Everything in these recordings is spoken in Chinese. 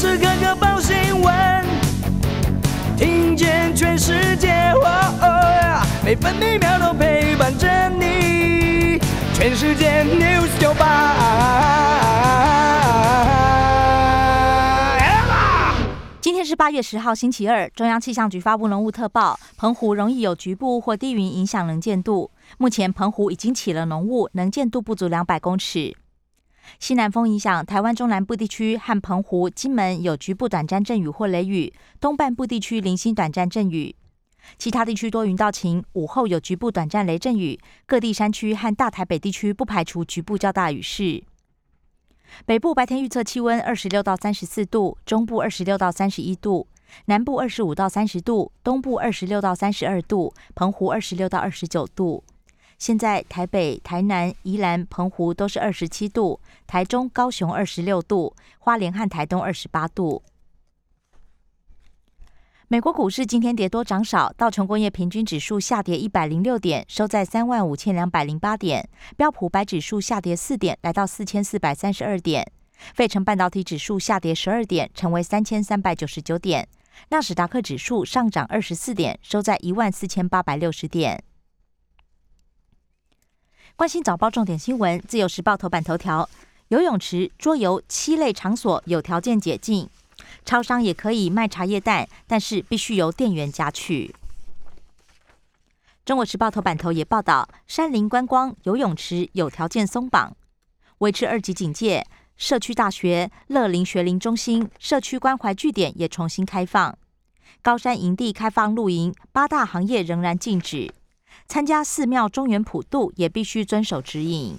时刻刻报新闻，听见全世界，每分每秒都陪伴着你。全世界 news 九八。今天是八月十号，星期二。中央气象局发布浓雾特报，澎湖容易有局部或低云影响能见度。目前澎湖已经起了浓雾，能见度不足两百公尺。西南风影响台湾中南部地区和澎湖、金门有局部短暂阵雨或雷雨，东半部地区零星短暂阵雨，其他地区多云到晴，午后有局部短暂雷阵雨。各地山区和大台北地区不排除局部较大雨势。北部白天预测气温二十六到三十四度，中部二十六到三十一度，南部二十五到三十度，东部二十六到三十二度，澎湖二十六到二十九度。现在台北、台南、宜兰、澎湖都是二十七度，台中、高雄二十六度，花莲和台东二十八度。美国股市今天跌多涨少，道琼工业平均指数下跌一百零六点，收在三万五千两百零八点；标普白指数下跌四点，来到四千四百三十二点；费城半导体指数下跌十二点，成为三千三百九十九点；纳斯达克指数上涨二十四点，收在一万四千八百六十点。关心早报重点新闻，自由时报头版头条：游泳池、桌游七类场所有条件解禁，超商也可以卖茶叶蛋，但是必须由店员加去。中国时报头版头也报道，山林观光游泳池有条件松绑，维持二级警戒。社区大学、乐林学龄中心、社区关怀据点也重新开放。高山营地开放露营，八大行业仍然禁止。参加寺庙中原普渡也必须遵守指引。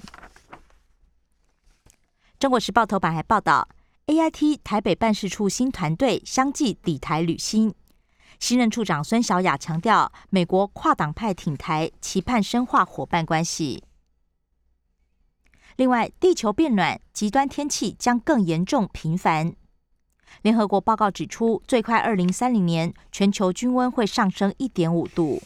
中国时报头版还报道，A I T 台北办事处新团队相继抵台履新。新任处长孙小雅强调，美国跨党派挺台，期盼深化伙伴关系。另外，地球变暖，极端天气将更严重频繁。联合国报告指出，最快二零三零年，全球均温会上升一点五度。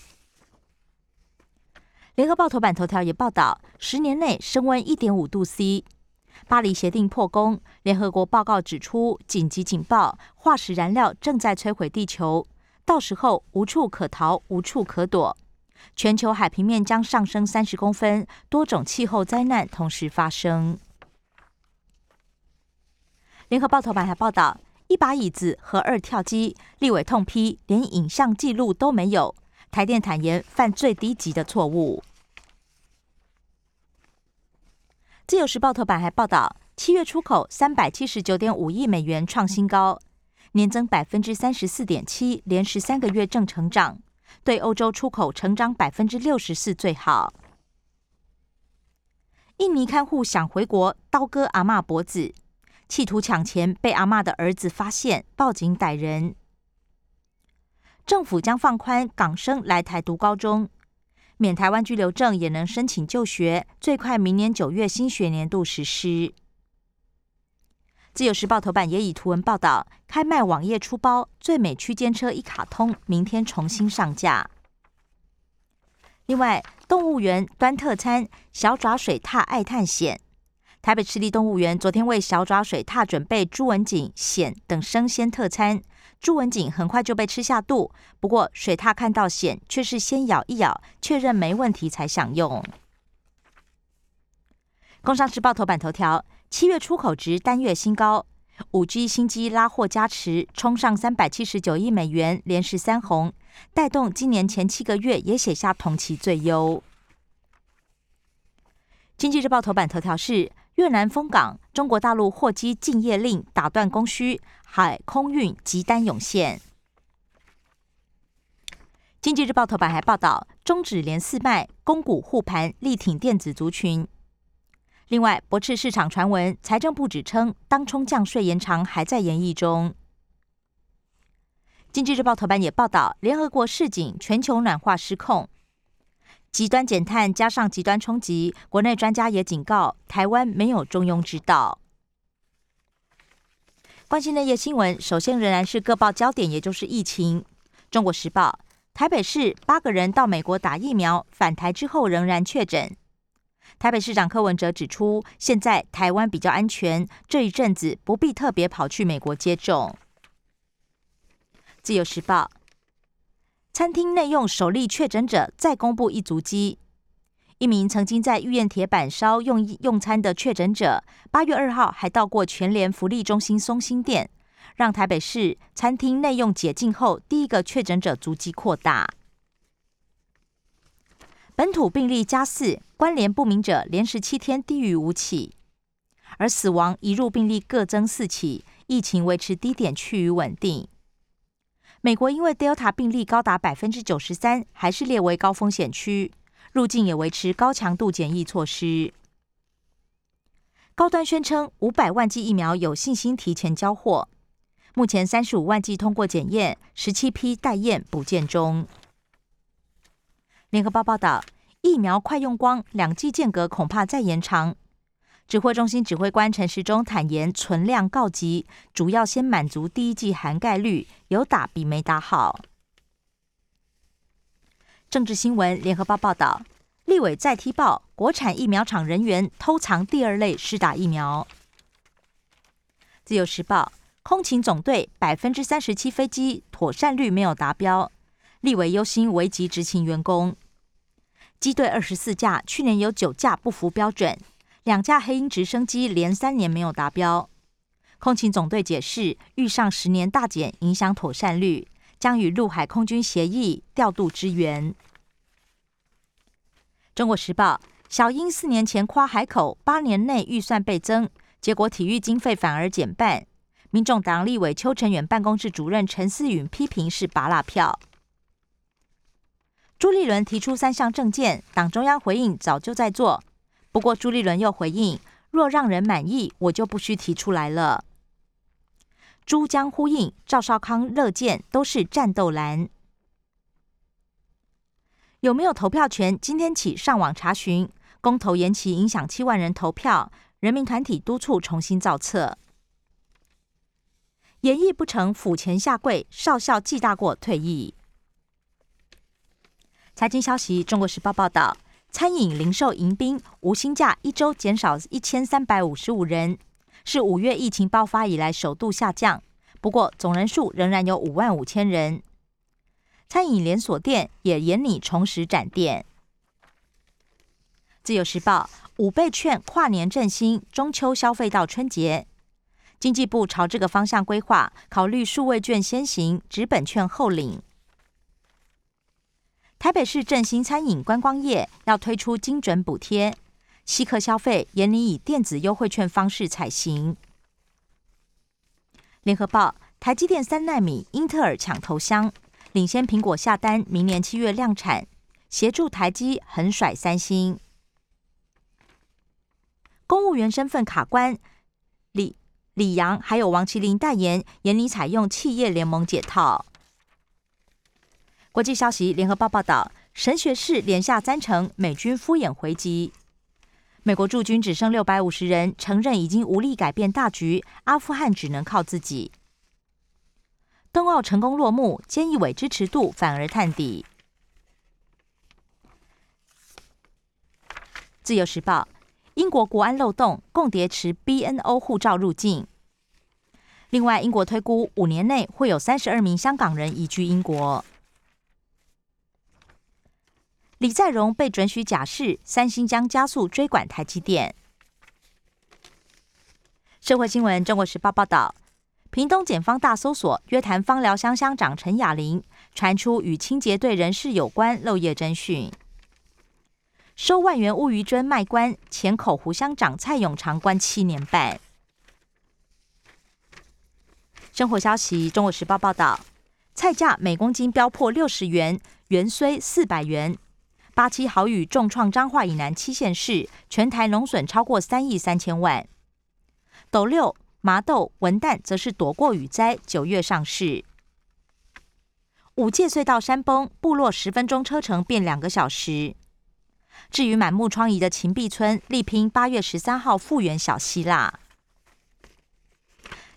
联合报头版头条也报道，十年内升温一点五度 C。巴黎协定破功，联合国报告指出紧急警报：化石燃料正在摧毁地球，到时候无处可逃，无处可躲。全球海平面将上升三十公分，多种气候灾难同时发生。联合报头版还报道，一把椅子和二跳机，立委痛批连影像记录都没有。台电坦言犯最低级的错误。自由时报头版还报道，七月出口三百七十九点五亿美元创新高，年增百分之三十四点七，连十三个月正成长。对欧洲出口成长百分之六十四最好。印尼看护想回国，刀割阿妈脖子，企图抢钱，被阿妈的儿子发现，报警逮人。政府将放宽港生来台读高中，免台湾居留证也能申请就学，最快明年九月新学年度实施。自由时报头版也以图文报道，开卖网页出包，最美区间车一卡通，明天重新上架。另外，动物园端特餐，小爪水獭爱探险。台北市立动物园昨天为小爪水獭准备朱文锦、蚬等生鲜特餐。朱文锦很快就被吃下肚，不过水獭看到蚬却是先咬一咬，确认没问题才享用。工商时报头版头条：七月出口值单月新高，五 G 新机拉货加持，冲上三百七十九亿美元，连十三红，带动今年前七个月也写下同期最优。经济日报头版头条是。越南封港，中国大陆货机禁业令打断供需，海空运急单涌现。经济日报头版还报道，中指连四卖，公股护盘，力挺电子族群。另外，驳斥市场传闻，财政部指称当冲降税延长还在研议中。经济日报头版也报道，联合国示警，全球暖化失控。极端减碳加上极端冲击，国内专家也警告，台湾没有中庸之道。关心内页新闻，首先仍然是各报焦点，也就是疫情。中国时报：台北市八个人到美国打疫苗，返台之后仍然确诊。台北市长柯文哲指出，现在台湾比较安全，这一阵子不必特别跑去美国接种。自由时报，餐厅内用首例确诊者再公布一足迹，一名曾经在御宴铁板烧用用餐的确诊者，八月二号还到过全联福利中心松心店，让台北市餐厅内用解禁后第一个确诊者足迹扩大。本土病例加四，关联不明者连十七天低于五起，而死亡、移入病例各增四起，疫情维持低点趋于稳定。美国因为 Delta 病例高达百分之九十三，还是列为高风险区，入境也维持高强度检疫措施。高端宣称五百万剂疫苗有信心提前交货，目前三十五万剂通过检验，十七批待验补件中。联合报报道，疫苗快用光，两剂间隔恐怕再延长。指挥中心指挥官陈时中坦言，存量告急，主要先满足第一季涵盖率，有打比没打好。政治新闻，联合报报道，立委再踢爆国产疫苗厂人员偷藏第二类施打疫苗。自由时报，空勤总队百分之三十七飞机妥善率没有达标，立委忧心危及执勤员工。机队二十四架，去年有九架不符标准，两架黑鹰直升机连三年没有达标。空勤总队解释，遇上十年大减，影响妥善率，将与陆海空军协议调度支援。中国时报：小英四年前夸海口，八年内预算倍增，结果体育经费反而减半。民众党立委邱成远办公室主任陈思允批评是拔蜡票。朱立伦提出三项政见，党中央回应早就在做。不过朱立伦又回应，若让人满意，我就不需提出来了。朱将呼应赵少康乐见都是战斗蓝。有没有投票权？今天起上网查询。公投延期影响七万人投票，人民团体督促重新造册。演绎不成，府前下跪，少校记大过退役。财经消息，《中国时报》报道，餐饮零售迎宾无薪假一周减少一千三百五十五人，是五月疫情爆发以来首度下降。不过，总人数仍然有五万五千人。餐饮连锁店也严拟重拾展店。自由时报五倍券跨年振兴，中秋消费到春节，经济部朝这个方向规划，考虑数位券先行，纸本券后领。台北市振兴餐饮观光业要推出精准补贴，稀客消费严拟以电子优惠券方式采行。联合报：台积电三纳米，英特尔抢头香，领先苹果下单，明年七月量产，协助台积横甩三星。公务员身份卡关，李李阳还有王麒麟代言，严拟采用企业联盟解套。国际消息，联合报报道，神学士连下三城，美军敷衍回击。美国驻军只剩六百五十人，承认已经无力改变大局，阿富汗只能靠自己。冬奥成功落幕，菅义伟支持度反而探底。自由时报，英国国安漏洞，共谍持 BNO 护照入境。另外，英国推估五年内会有三十二名香港人移居英国。李在镕被准许假释，三星将加速追管台积电。社会新闻：中国时报报道，屏东检方大搜索，约谈芳寮乡乡长陈雅玲，传出与清洁队人士有关，漏夜侦讯。收万元乌鱼针卖官，前口湖乡长蔡永长关七年半。生活消息：中国时报报道，菜价每公斤飙破六十元，元虽四百元。八七豪雨重创彰化以南七县市，全台农损超过三亿三千万。斗六、麻豆、文旦则是躲过雨灾，九月上市。五界隧道山崩，部落十分钟车程变两个小时。至于满目疮痍的秦壁村，力拼八月十三号复原小希腊。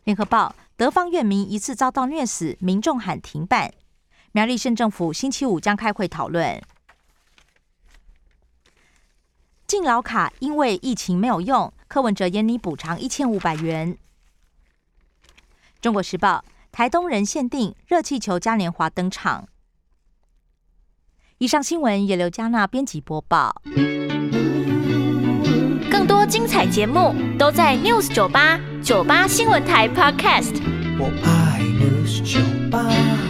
联合报：德方院民一次遭到虐死，民众喊停办。苗栗县政府星期五将开会讨论。敬老卡因为疫情没有用，柯文哲延你补偿一千五百元。中国时报：台东人限定热气球嘉年华登场。以上新闻由刘嘉娜编辑播报。更多精彩节目都在 News 九八九八新闻台 Podcast。我爱 News 酒吧。